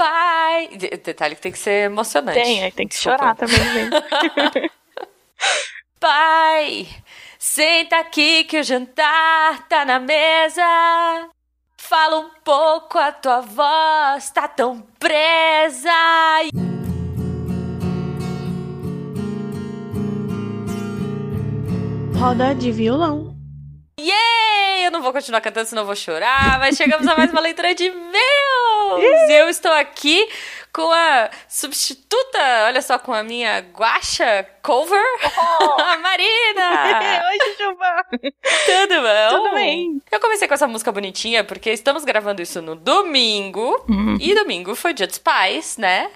pai. Detalhe que tem que ser emocionante. Tem, tem que Desculpa. chorar também no pai, senta aqui que o jantar tá na mesa. Fala um pouco, a tua voz tá tão presa. Roda de violão. Yeah! Eu não vou continuar cantando, senão eu vou chorar, mas chegamos a mais uma leitura de meus! eu estou aqui com a substituta, olha só, com a minha guacha cover, oh. a Marina! Oi, Jujuba! Tudo bom? Tudo bem. Eu comecei com essa música bonitinha porque estamos gravando isso no domingo, uhum. e domingo foi dia dos pais, né?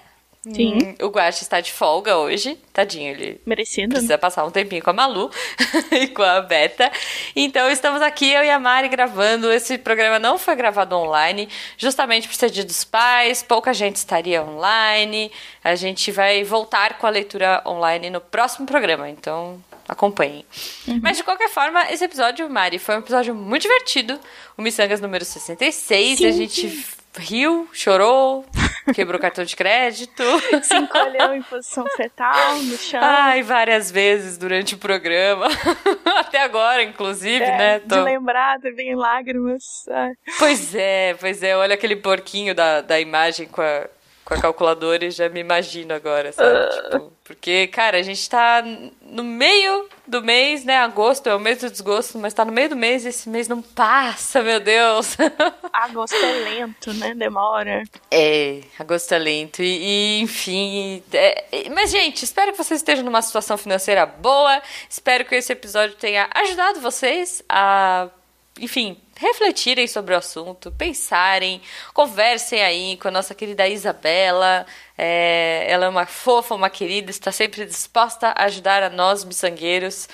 Sim. Hum, o Guache está de folga hoje. Tadinho, ele Merecido. precisa passar um tempinho com a Malu e com a Beta. Então estamos aqui, eu e a Mari, gravando. Esse programa não foi gravado online, justamente por ser dia dos pais, pouca gente estaria online. A gente vai voltar com a leitura online no próximo programa, então acompanhem. Uhum. Mas de qualquer forma, esse episódio, Mari, foi um episódio muito divertido. O Missangas número 66. Sim, a gente. Riu, chorou, Quebrou cartão de crédito. Se encolheu em posição fetal no chão. Ai, várias vezes durante o programa. Até agora, inclusive, é, né? Tô... De lembrar, vem lágrimas. Ai. Pois é, pois é. Olha aquele porquinho da, da imagem com a, com a calculadora e já me imagino agora, sabe? Uh. Tipo, porque, cara, a gente tá no meio do mês, né? Agosto é o mês do desgosto, mas tá no meio do mês e esse mês não passa, meu Deus. Agosto é lento, né? Demora. É, agosto é lento. E, e enfim. É, mas, gente, espero que vocês estejam numa situação financeira boa. Espero que esse episódio tenha ajudado vocês a enfim, refletirem sobre o assunto, pensarem, conversem aí com a nossa querida Isabela. É, ela é uma fofa, uma querida, está sempre disposta a ajudar a nós, miçangueiros,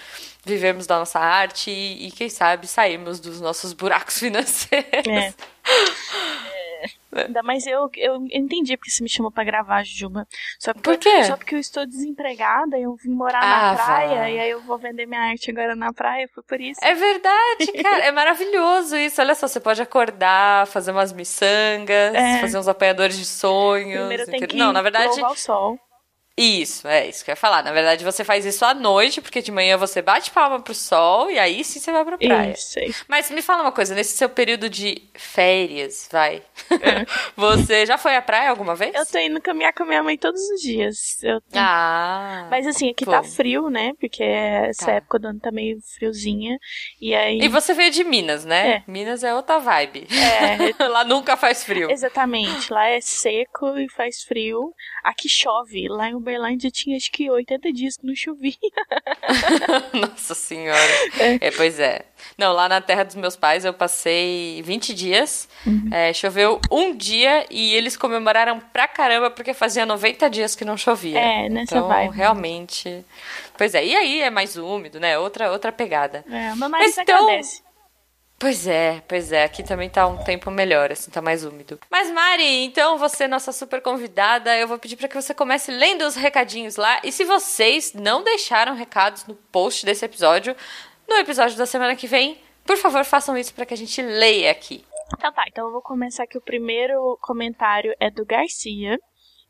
vivemos da nossa arte e, e quem sabe, sairmos dos nossos buracos financeiros. É. Ainda mais eu, eu entendi porque você me chamou pra gravar, Juba. Só porque, Por quê? Só porque eu estou desempregada e eu vim morar ah, na praia vai. e aí eu vou vender minha arte agora na praia, foi por isso. É verdade, cara. é maravilhoso isso. Olha só, você pode acordar, fazer umas miçangas, é. fazer uns apanhadores de sonhos. Primeiro tem que Não, na verdade. o sol. Isso, é isso que eu ia falar. Na verdade, você faz isso à noite, porque de manhã você bate palma pro sol e aí sim você vai pra praia. Isso, isso. Mas me fala uma coisa, nesse seu período de férias, vai. É. você já foi à praia alguma vez? Eu tô indo caminhar com a minha mãe todos os dias. Eu... Ah. Mas assim, aqui tá frio, né? Porque essa tá. época do ano tá meio friozinha. E aí. E você veio de Minas, né? É. Minas é outra vibe. É. lá nunca faz frio. Exatamente. Lá é seco e faz frio. Aqui chove. Lá em Uberlândia tinha acho que 80 dias que não chovia. Nossa senhora. É. é. pois é. Não, lá na terra dos meus pais eu passei 20 dias. Uhum. É, choveu um dia e eles comemoraram pra caramba porque fazia 90 dias que não chovia. É, nessa então, vibe. realmente. Pois é, e aí é mais úmido, né? Outra, outra pegada. É, Mas, então, agradece. Pois é, pois é. Aqui também tá um tempo melhor, assim, tá mais úmido. Mas, Mari, então você, nossa super convidada, eu vou pedir para que você comece lendo os recadinhos lá. E se vocês não deixaram recados no post desse episódio, no episódio da semana que vem, por favor, façam isso para que a gente leia aqui. Então tá, então eu vou começar aqui. O primeiro comentário é do Garcia.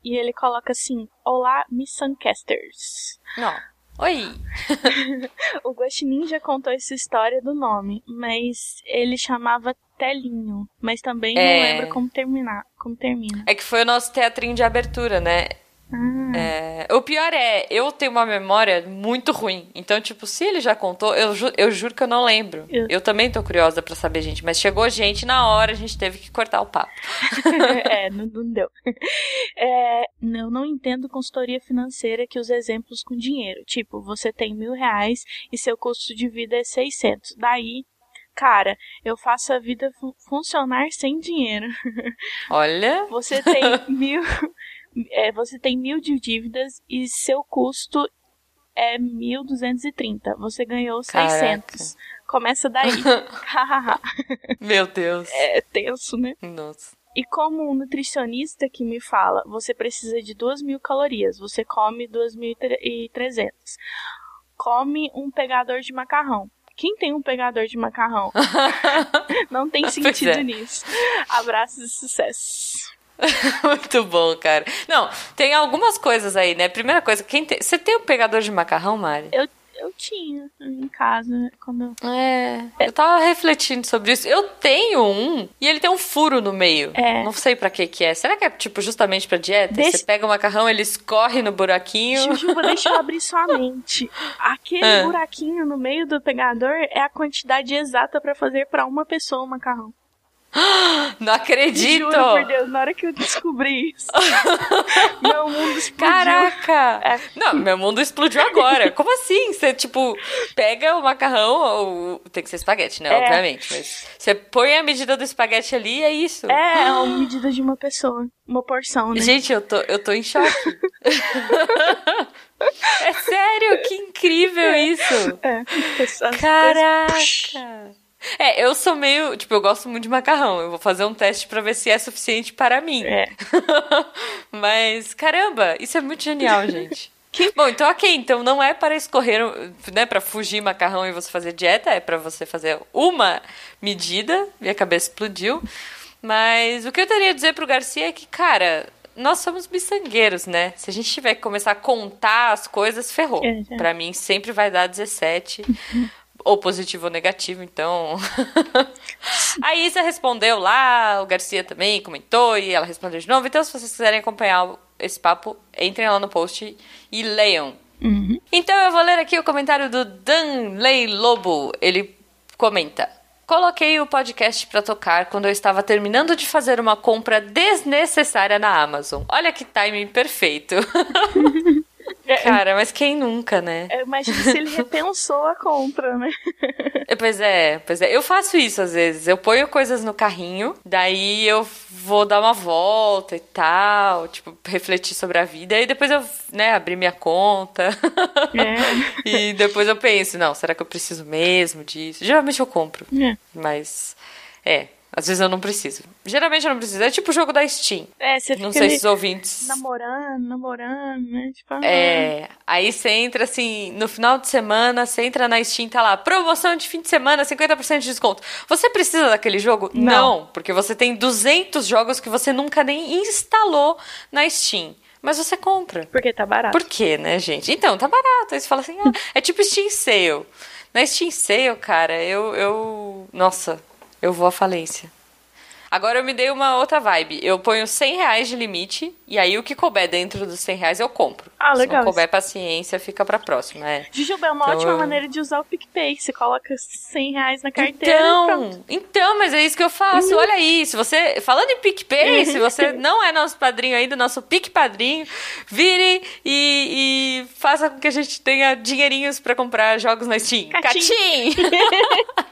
E ele coloca assim: Olá, Miss Suncasters. Não. Oi! o Ghost Ninja contou essa história do nome, mas ele chamava Telinho, mas também é... não lembro como terminar, como termina. É que foi o nosso teatrinho de abertura, né? Ah. É, o pior é, eu tenho uma memória muito ruim. Então, tipo, se ele já contou, eu, ju eu juro que eu não lembro. Eu, eu também tô curiosa para saber, gente. Mas chegou gente na hora, a gente teve que cortar o papo. é, não, não deu. É, eu não entendo consultoria financeira que usa exemplos com dinheiro. Tipo, você tem mil reais e seu custo de vida é 600. Daí, cara, eu faço a vida fun funcionar sem dinheiro. Olha. Você tem mil é, você tem mil de dívidas e seu custo é 1.230. Você ganhou Caraca. 600. Começa daí. Meu Deus. É tenso, né? Nossa. E como um nutricionista que me fala, você precisa de 2.000 mil calorias, você come 2.300. Come um pegador de macarrão. Quem tem um pegador de macarrão? Não tem sentido é. nisso. Abraços e sucesso. Muito bom, cara. Não, tem algumas coisas aí, né? Primeira coisa, quem tem... você tem um pegador de macarrão, Mari? Eu, eu tinha em casa quando É, eu tava refletindo sobre isso. Eu tenho um e ele tem um furo no meio. É. Não sei pra que que é. Será que é tipo justamente pra dieta? Deixa- Você pega o macarrão, ele escorre no buraquinho. Jujuba, deixa eu abrir sua mente. Aquele Ah. buraquinho no meio do pegador é a quantidade exata pra fazer pra uma pessoa o macarrão. Não acredito! Juro por Deus, na hora que eu descobri isso, meu mundo explodiu. Caraca! É. Não, meu mundo explodiu agora. Como assim? Você, tipo, pega o macarrão, ou... tem que ser espaguete, né? É. Obviamente. Mas você põe a medida do espaguete ali e é isso. É, é uma medida de uma pessoa. Uma porção, né? Gente, eu tô, eu tô em choque. é sério, que incrível isso! É, Caraca! É, eu sou meio. Tipo, eu gosto muito de macarrão. Eu vou fazer um teste pra ver se é suficiente para mim. É. Mas, caramba, isso é muito genial, gente. Bom, então ok, então não é para escorrer, né, para fugir macarrão e você fazer dieta, é para você fazer uma medida, minha cabeça explodiu. Mas o que eu teria a dizer pro Garcia é que, cara, nós somos miçangueiros, né? Se a gente tiver que começar a contar as coisas, ferrou. É, é. Pra mim sempre vai dar 17. ou positivo ou negativo, então. a Isa respondeu lá, o Garcia também comentou e ela respondeu de novo. Então, se vocês quiserem acompanhar esse papo, entrem lá no post e leiam. Uhum. Então eu vou ler aqui o comentário do Danley Lobo. Ele comenta: Coloquei o podcast pra tocar quando eu estava terminando de fazer uma compra desnecessária na Amazon. Olha que timing perfeito. É, Cara, mas quem nunca, né? Eu imagino se ele repensou a compra, né? É, Pois é, pois é. Eu faço isso às vezes. Eu ponho coisas no carrinho, daí eu vou dar uma volta e tal, tipo, refletir sobre a vida. E depois eu, né, abrir minha conta. É. e depois eu penso, não, será que eu preciso mesmo disso? Geralmente eu compro, É. mas é, às vezes eu não preciso. Geralmente eu não preciso. É tipo o jogo da Steam. É, você Não fica sei ali se os ouvintes. namorando, namorando, né? Tipo, ah, É, aí você entra assim, no final de semana, você entra na Steam, tá lá, promoção de fim de semana, 50% de desconto. Você precisa daquele jogo? Não. porque você tem 200 jogos que você nunca nem instalou na Steam. Mas você compra. Porque tá barato. Por quê, né, gente? Então, tá barato. Aí você fala assim, ah, é tipo Steam Sale. Na Steam Sale, cara, eu, eu... Nossa, eu vou à falência. Agora eu me dei uma outra vibe. Eu ponho 100 reais de limite, e aí o que couber dentro dos 100 reais eu compro. Ah, Se legal não couber paciência, fica pra próxima, é. Jujuba é uma Então, ótima eu- maneira de usar o PicPay. Você coloca 100 reais na carteira e. Então, então, mas é isso que eu faço. Olha aí, se você, falando em PicPay, se você não é nosso padrinho ainda, nosso Pic Padrinho, vire e, e faça com que a gente tenha dinheirinhos pra comprar jogos na Steam. Catim. Catim!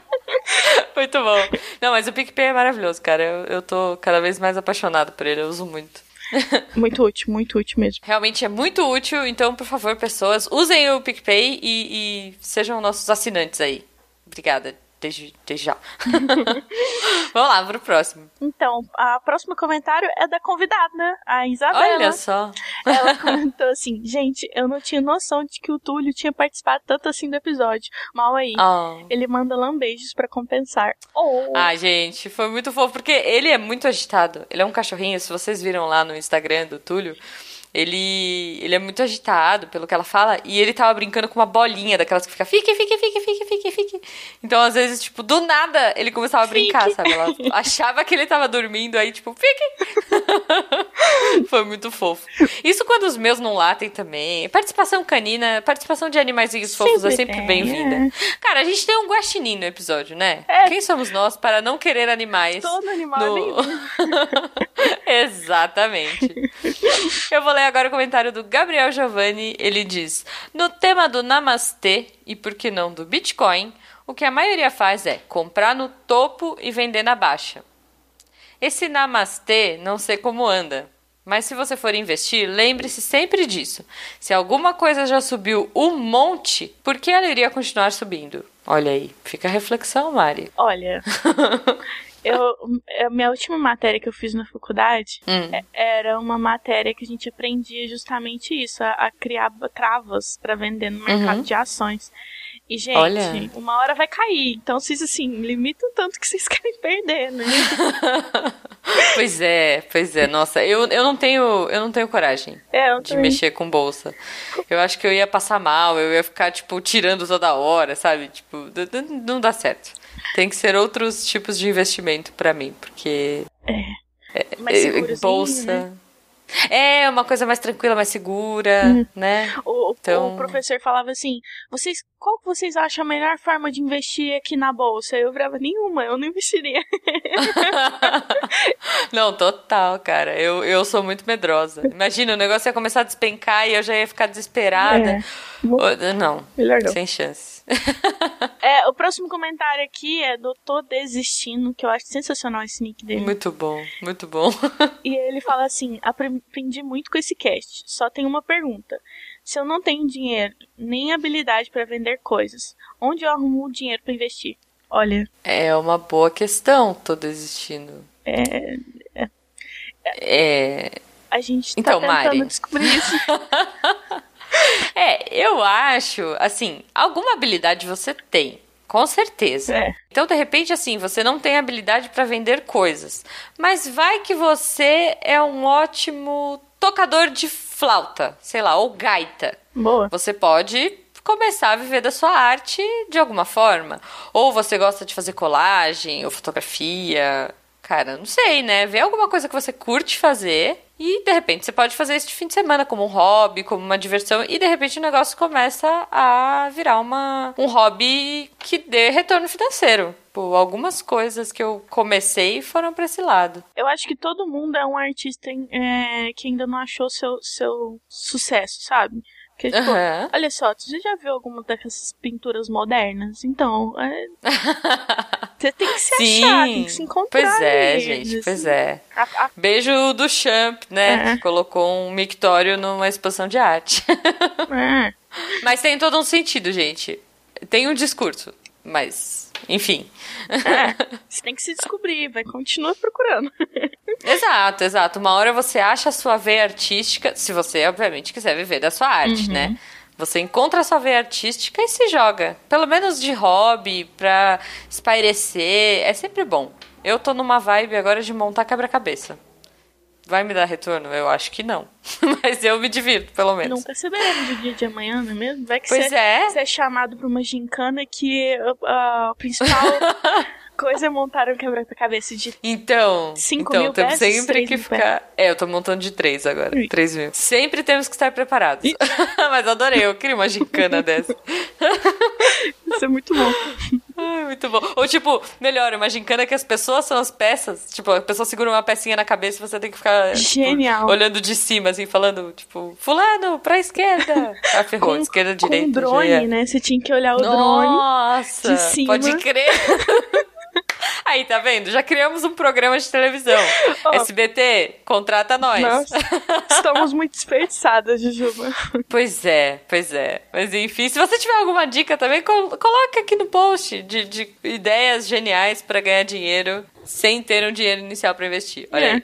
muito bom. Não, mas o PicPay é maravilhoso, cara. Eu, eu tô cada vez mais apaixonado por ele, eu uso muito. Muito útil, muito útil mesmo. Realmente é muito útil, então, por favor, pessoas, usem o PicPay e, e sejam nossos assinantes aí. Obrigada, desde, desde já. Vamos lá, pro próximo. Então, a próximo comentário é da convidada, a Isabela. Olha só. Ela comentou assim: gente, eu não tinha noção de que o Túlio tinha participado tanto assim do episódio. Mal aí. Oh. Ele manda lambejos pra compensar. Oh. Ah, gente, foi muito fofo, porque ele é muito agitado. Ele é um cachorrinho, se vocês viram lá no Instagram do Túlio, ele, ele é muito agitado pelo que ela fala, e ele tava brincando com uma bolinha daquelas que fica fique, fique, fique, fique, fique, fique. Então, às vezes, tipo, do nada ele começava a brincar, Fique. sabe? Ela achava que ele tava dormindo, aí, tipo, fique. Foi muito fofo. Isso quando os meus não latem também. Participação canina, participação de animaizinhos fofos é Sempre bem-vinda. Cara, a gente tem um guaxinim no episódio, né? É. Quem somos nós para não querer animais? Todo animal é no... Exatamente. Eu vou ler agora o comentário do Gabriel Giovanni. Ele diz: No tema do Namastê e por que não do Bitcoin, o que a maioria faz é comprar no topo e vender na baixa. Esse Namastê não sei como anda. Mas se você for investir, lembre-se sempre disso. Se alguma coisa já subiu um monte, por que ela iria continuar subindo? Olha aí, fica a reflexão, Mari. Olha, eu, a minha última matéria que eu fiz na faculdade Hum. é- era uma matéria que a gente aprendia justamente isso, a, a criar travas para vender no mercado Uhum. de ações. E, gente, Olha. uma hora vai cair. Então, vocês, assim, limitam tanto que vocês querem perder, né? pois é, pois é. Nossa, eu, eu não tenho eu não tenho coragem é, de mexer com bolsa. Eu acho que eu ia passar mal, eu ia ficar, tipo, tirando toda hora, sabe? Tipo, não dá certo. Tem que ser outros tipos de investimento para mim, porque... É. é mais é, bolsa... Né? É, uma coisa mais tranquila, mais segura, hum. né? O, então... o professor falava assim: vocês, qual que vocês acham a melhor forma de investir aqui na bolsa? Eu virava nenhuma, eu não investiria. não, total, cara. Eu, eu sou muito medrosa. Imagina, o negócio ia começar a despencar e eu já ia ficar desesperada. É. Não, Melhor não, sem chance. É, o próximo comentário aqui é do Tô Desistindo, que eu acho sensacional esse nick dele. Muito bom, muito bom. e ele fala assim: aprendi muito com esse cast. Só tem uma pergunta. Se eu não tenho dinheiro nem habilidade para vender coisas, onde eu arrumo o dinheiro para investir? Olha. É uma boa questão, tô desistindo. É. É. é... A gente tá então, tentando Mari. descobrir isso. é, eu acho, assim, alguma habilidade você tem. Com certeza. É. Então, de repente, assim, você não tem habilidade para vender coisas. Mas vai que você é um ótimo tocador de flauta, sei lá, ou gaita. Boa. Você pode começar a viver da sua arte de alguma forma. Ou você gosta de fazer colagem ou fotografia. Cara, não sei, né? Vê alguma coisa que você curte fazer e de repente você pode fazer isso de fim de semana como um hobby, como uma diversão, e de repente o negócio começa a virar uma, um hobby que dê retorno financeiro. Pô, algumas coisas que eu comecei foram para esse lado. Eu acho que todo mundo é um artista é, que ainda não achou seu, seu sucesso, sabe? Porque, tipo, uhum. olha só, você já viu alguma dessas pinturas modernas? Então, é... você tem que se Sim. achar, tem que se encontrar. Pois é, eles. gente, pois é. A, a... Beijo do Champ, né? É. Que colocou um mictório numa exposição de arte. é. Mas tem todo um sentido, gente. Tem um discurso, mas, enfim. É, você tem que se descobrir, vai continuar procurando. Exato, exato. Uma hora você acha a sua veia artística, se você, obviamente, quiser viver da sua arte, uhum. né? Você encontra a sua veia artística e se joga. Pelo menos de hobby, pra espairecer. É sempre bom. Eu tô numa vibe agora de montar quebra-cabeça. Vai me dar retorno? Eu acho que não. Mas eu me divirto, pelo menos. Nunca saberemos o dia de amanhã, não é mesmo? Vai que pois você é. você é chamado pra uma gincana que a, a principal coisa é montar um quebra-cabeça de Então, cinco então mil temos peças, sempre que ficar. É, eu tô montando de três agora. Ui. Três mil. Sempre temos que estar preparados. Mas adorei, eu queria uma gincana dessa. Isso é muito bom. Ai, muito bom. Ou tipo, melhor, uma gincana que as pessoas são as peças. Tipo, a pessoa segura uma pecinha na cabeça e você tem que ficar tipo, Genial. Tipo, olhando de cima, assim, falando, tipo, fulano, pra esquerda. Ah, ferrou, com, esquerda, direita. Com drone, né? Você tinha que olhar o Nossa, drone. Nossa, de cima. pode crer. Aí, tá vendo? Já criamos um programa de televisão. Oh, SBT, contrata nós. Nossa, estamos muito desperdiçadas, Jujuba. Pois é, pois é. Mas enfim, se você tiver alguma dica também, coloca aqui no post de, de ideias geniais para ganhar dinheiro sem ter um dinheiro inicial para investir. Olha é. aí.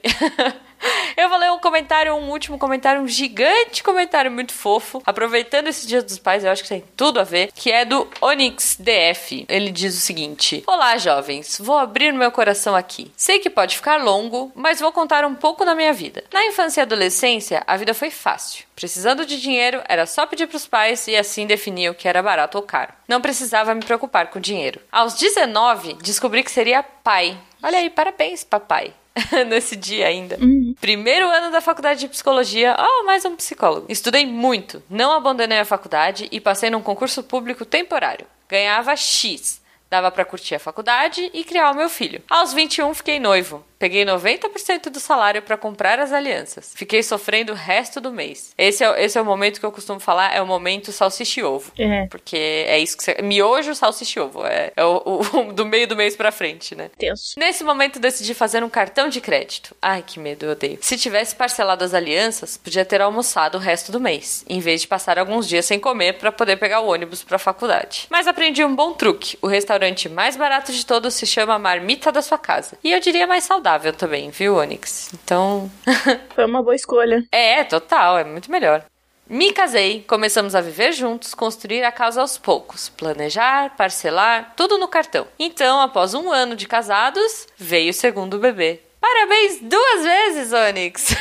Eu vou ler um comentário, um último comentário, um gigante comentário muito fofo. Aproveitando esse Dia dos Pais, eu acho que tem tudo a ver, que é do Onyx DF. Ele diz o seguinte: Olá, jovens. Vou abrir meu coração aqui. Sei que pode ficar longo, mas vou contar um pouco da minha vida. Na infância e adolescência, a vida foi fácil. Precisando de dinheiro, era só pedir para os pais e assim definir o que era barato ou caro. Não precisava me preocupar com dinheiro. Aos 19, descobri que seria pai. Olha aí, parabéns, papai. nesse dia ainda. Uhum. Primeiro ano da faculdade de psicologia, oh, mais um psicólogo. Estudei muito, não abandonei a faculdade e passei num concurso público temporário. Ganhava X. Dava para curtir a faculdade e criar o meu filho. Aos 21 fiquei noivo. Peguei 90% do salário para comprar as alianças. Fiquei sofrendo o resto do mês. Esse é, esse é o momento que eu costumo falar, é o momento salsicha e ovo. É. Porque é isso que você... Miojo, salsicha e ovo. É, é o, o, do meio do mês pra frente, né? Tenso. Nesse momento decidi fazer um cartão de crédito. Ai, que medo, eu odeio. Se tivesse parcelado as alianças, podia ter almoçado o resto do mês, em vez de passar alguns dias sem comer para poder pegar o ônibus pra faculdade. Mas aprendi um bom truque. O restaurante mais barato de todos se chama Marmita da Sua Casa. E eu diria mais saudável saudável também, viu, Onyx? Então. Foi uma boa escolha. É, total, é muito melhor. Me casei, começamos a viver juntos, construir a casa aos poucos, planejar, parcelar, tudo no cartão. Então, após um ano de casados, veio o segundo bebê. Parabéns duas vezes, Onyx!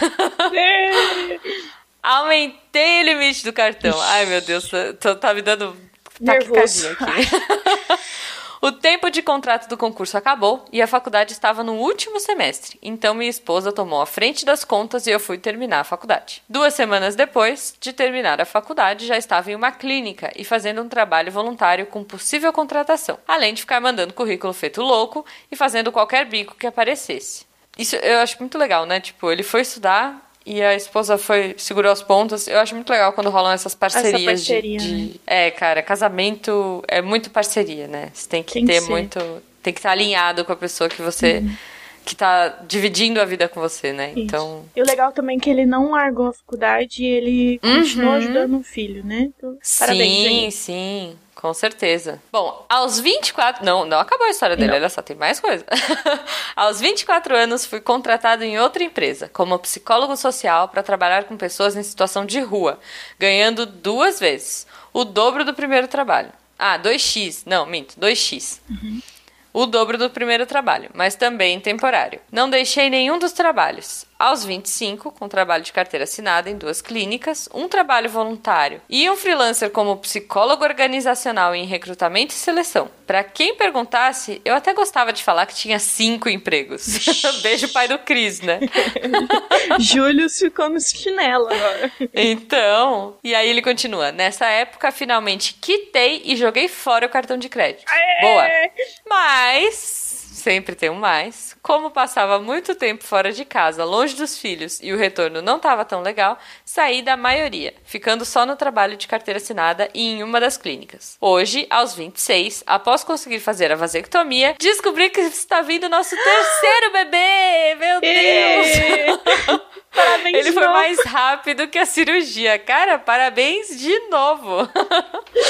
Aumentei o limite do cartão. Ai, meu Deus, tô, tá me dando Nervoso. aqui. O tempo de contrato do concurso acabou e a faculdade estava no último semestre, então minha esposa tomou a frente das contas e eu fui terminar a faculdade. Duas semanas depois de terminar a faculdade, já estava em uma clínica e fazendo um trabalho voluntário com possível contratação, além de ficar mandando currículo feito louco e fazendo qualquer bico que aparecesse. Isso eu acho muito legal, né? Tipo, ele foi estudar, e a esposa foi segurou as pontas. Eu acho muito legal quando rolam essas parcerias Essa parceria, de, de... Né? é, cara, casamento é muito parceria, né? Você tem que tem ter que muito, tem que estar alinhado com a pessoa que você uhum. que tá dividindo a vida com você, né? Isso. Então, e o legal também é que ele não largou a faculdade e ele continuou uhum. ajudando o filho, né? Então, parabéns sim, aí. sim. Com certeza. Bom, aos 24. Não, não acabou a história dele, não. olha só, tem mais coisa. aos 24 anos, fui contratado em outra empresa, como psicólogo social, para trabalhar com pessoas em situação de rua, ganhando duas vezes o dobro do primeiro trabalho. Ah, 2x. Não, minto, 2x. Uhum o dobro do primeiro trabalho, mas também temporário. Não deixei nenhum dos trabalhos. Aos 25, com trabalho de carteira assinada em duas clínicas, um trabalho voluntário e um freelancer como psicólogo organizacional em recrutamento e seleção. Para quem perguntasse, eu até gostava de falar que tinha cinco empregos. Beijo, pai do Cris, né? Júlio ficou no chinelo agora. Então, e aí ele continua. Nessa época, finalmente quitei e joguei fora o cartão de crédito. Aê! Boa. Mas sempre tem um mais. Como passava muito tempo fora de casa, longe dos filhos e o retorno não estava tão legal, saí da maioria, ficando só no trabalho de carteira assinada e em uma das clínicas. Hoje, aos 26, após conseguir fazer a vasectomia, descobri que está vindo nosso terceiro bebê! Meu Deus! Parabéns Ele foi mais rápido que a cirurgia. Cara, parabéns de novo!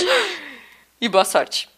e boa sorte.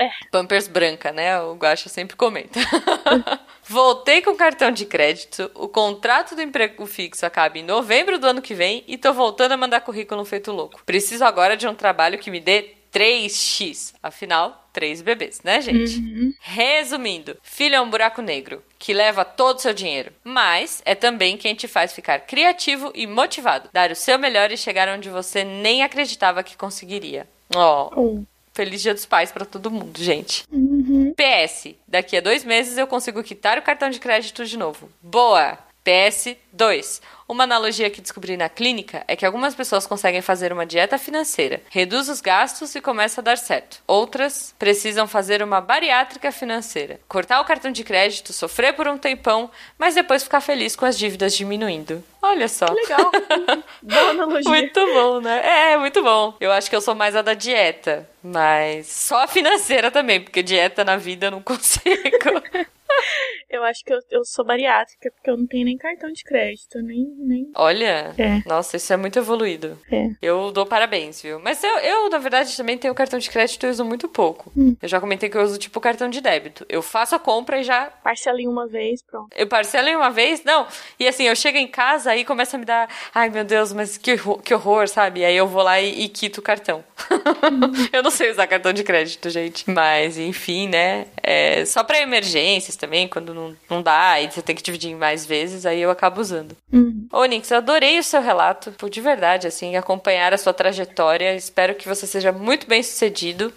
É. Pampers branca, né? O Guaxa sempre comenta. Voltei com cartão de crédito, o contrato do emprego fixo acaba em novembro do ano que vem e tô voltando a mandar currículo feito louco. Preciso agora de um trabalho que me dê 3x. Afinal, três bebês, né, gente? Uhum. Resumindo, filho é um buraco negro que leva todo o seu dinheiro, mas é também quem te faz ficar criativo e motivado, dar o seu melhor e chegar onde você nem acreditava que conseguiria. Ó. Oh. Feliz Dia dos Pais para todo mundo, gente. Uhum. PS, daqui a dois meses eu consigo quitar o cartão de crédito de novo. Boa! PS 2. Uma analogia que descobri na clínica é que algumas pessoas conseguem fazer uma dieta financeira, reduz os gastos e começa a dar certo. Outras precisam fazer uma bariátrica financeira, cortar o cartão de crédito, sofrer por um tempão, mas depois ficar feliz com as dívidas diminuindo. Olha só. Que legal. Boa analogia. Muito bom, né? É, muito bom. Eu acho que eu sou mais a da dieta, mas só a financeira também, porque dieta na vida eu não consigo. Eu acho que eu, eu sou bariátrica, porque eu não tenho nem cartão de crédito, nem. nem... Olha, é. nossa, isso é muito evoluído. É. Eu dou parabéns, viu? Mas eu, eu, na verdade, também tenho cartão de crédito e uso muito pouco. Hum. Eu já comentei que eu uso tipo cartão de débito. Eu faço a compra e já. Parcelo em uma vez, pronto. Eu parcelo em uma vez? Não. E assim, eu chego em casa e começa a me dar. Ai, meu Deus, mas que, que horror, sabe? Aí eu vou lá e, e quito o cartão. Hum. eu não sei usar cartão de crédito, gente. Mas, enfim, né? É só pra emergências também, quando não, não dá e você tem que dividir em mais vezes, aí eu acabo usando. Uhum. Ô, Nix, eu adorei o seu relato, de verdade, assim, acompanhar a sua trajetória. Espero que você seja muito bem sucedido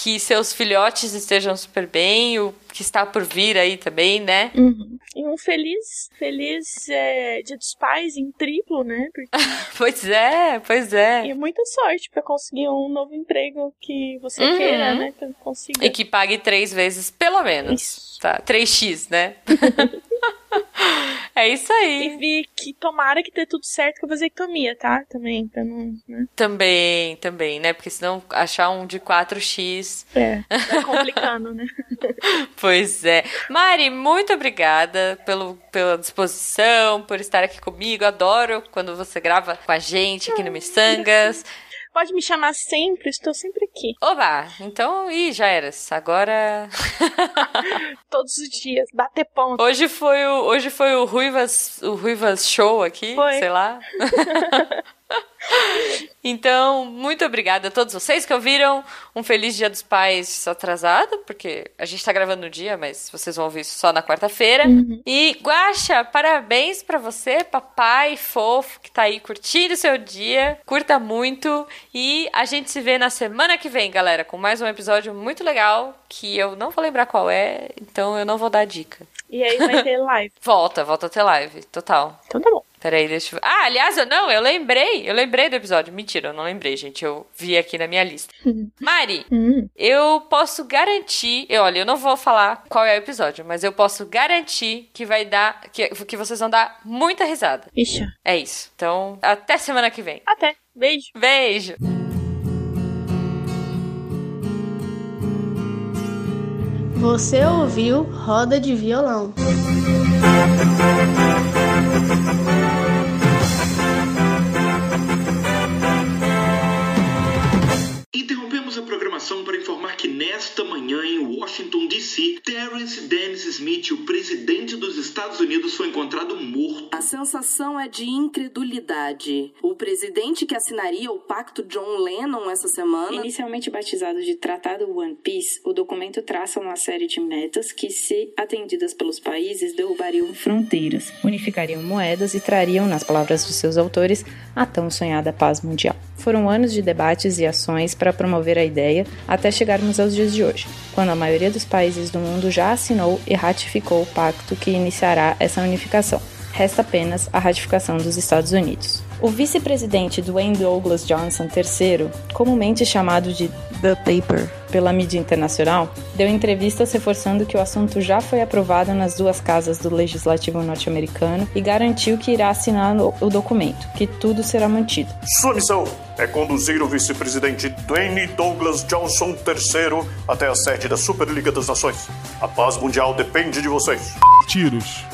que seus filhotes estejam super bem, o que está por vir aí também, né? Uhum. E um feliz, feliz é, Dia dos Pais em triplo, né? Porque... pois é, pois é. E muita sorte para conseguir um novo emprego que você uhum. queira, né? Que consiga. E que pague três vezes, pelo menos. Isso. Tá, 3x, né? é isso aí. E vi que tomara que dê tudo certo com a vasectomia, tá? Também, pra não. Né? Também, também, né? Porque senão achar um de 4x. É, tá complicando, né? pois é. Mari, muito obrigada pelo, pela disposição, por estar aqui comigo. Adoro quando você grava com a gente aqui no Missangas. Pode me chamar sempre, estou sempre aqui. Oba! Então, ih, já eras. Agora. Todos os dias, bater ponto. Hoje foi o, hoje foi o Ruivas, o Ruivas Show aqui, foi. sei lá. Então, muito obrigada a todos vocês que ouviram. Um feliz Dia dos Pais atrasado, porque a gente tá gravando no dia, mas vocês vão ouvir isso só na quarta-feira. Uhum. E, Guaxa, parabéns pra você, papai fofo, que tá aí curtindo o seu dia. Curta muito. E a gente se vê na semana que vem, galera, com mais um episódio muito legal, que eu não vou lembrar qual é, então eu não vou dar dica. E aí vai ter live. Volta, volta a ter live, total. Então tá bom. Peraí, deixa eu... Ah, aliás, eu não, eu lembrei. Eu lembrei do episódio. Mentira, eu não lembrei, gente. Eu vi aqui na minha lista. Mari, Hum. eu posso garantir... Eu, olha, eu não vou falar qual é o episódio, mas eu posso garantir que vai dar... Que, que vocês vão dar muita risada. Ixi. É isso. Então, até semana que vem. Até. Beijo. Beijo! Você ouviu Roda de Violão. Washington, D.C., Terrence Dennis Smith, o presidente dos Estados Unidos, foi encontrado morto. A sensação é de incredulidade. O presidente que assinaria o pacto John Lennon essa semana. Inicialmente batizado de Tratado One Piece, o documento traça uma série de metas que, se atendidas pelos países, derrubariam fronteiras, unificariam moedas e trariam, nas palavras dos seus autores, a tão sonhada paz mundial. Foram anos de debates e ações para promover a ideia até chegarmos aos dias de hoje, quando a maioria dos países do mundo já assinou e ratificou o pacto que iniciará essa unificação. Resta apenas a ratificação dos Estados Unidos. O vice-presidente Dwayne Douglas Johnson III, comumente chamado de The Paper pela mídia internacional, deu entrevistas reforçando que o assunto já foi aprovado nas duas casas do legislativo norte-americano e garantiu que irá assinar o documento, que tudo será mantido. Sua missão é conduzir o vice-presidente Dwayne Douglas Johnson III até a sede da Superliga das Nações. A paz mundial depende de vocês. tiros.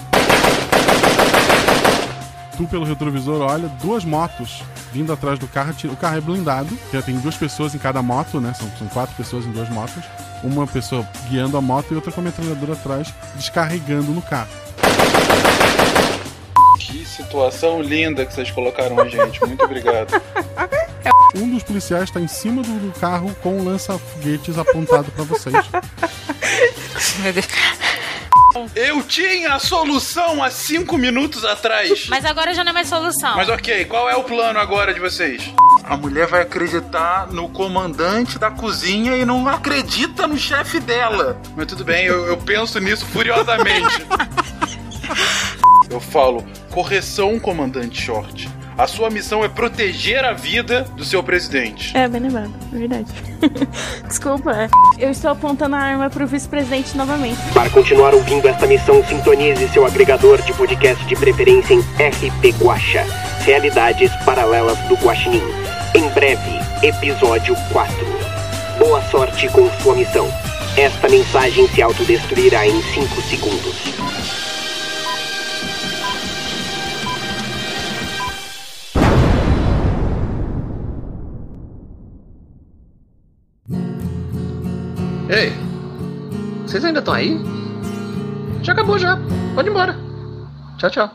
Tu, pelo retrovisor, olha duas motos vindo atrás do carro. O carro é blindado, já tem duas pessoas em cada moto, né? São, são quatro pessoas em duas motos. Uma pessoa guiando a moto e outra com a metralhadora atrás, descarregando no carro. Que situação linda que vocês colocaram a gente. Muito obrigado. Um dos policiais está em cima do, do carro com um lança-foguetes apontado para vocês. Meu Deus. Eu tinha a solução há cinco minutos atrás. Mas agora já não é mais solução. Mas ok, qual é o plano agora de vocês? A mulher vai acreditar no comandante da cozinha e não acredita no chefe dela. Mas tudo bem, eu, eu penso nisso furiosamente. Eu falo, correção, comandante Short. A sua missão é proteger a vida do seu presidente. É, bem lembrado. É verdade. Desculpa. é. Eu estou apontando a arma pro vice-presidente novamente. Para continuar ouvindo esta missão, sintonize seu agregador de podcast de preferência em RP Guacha. Realidades paralelas do Guaxinim. Em breve, episódio 4. Boa sorte com sua missão. Esta mensagem se autodestruirá em 5 segundos. Ei, vocês ainda estão aí? Já acabou já. Pode ir embora. Tchau, tchau.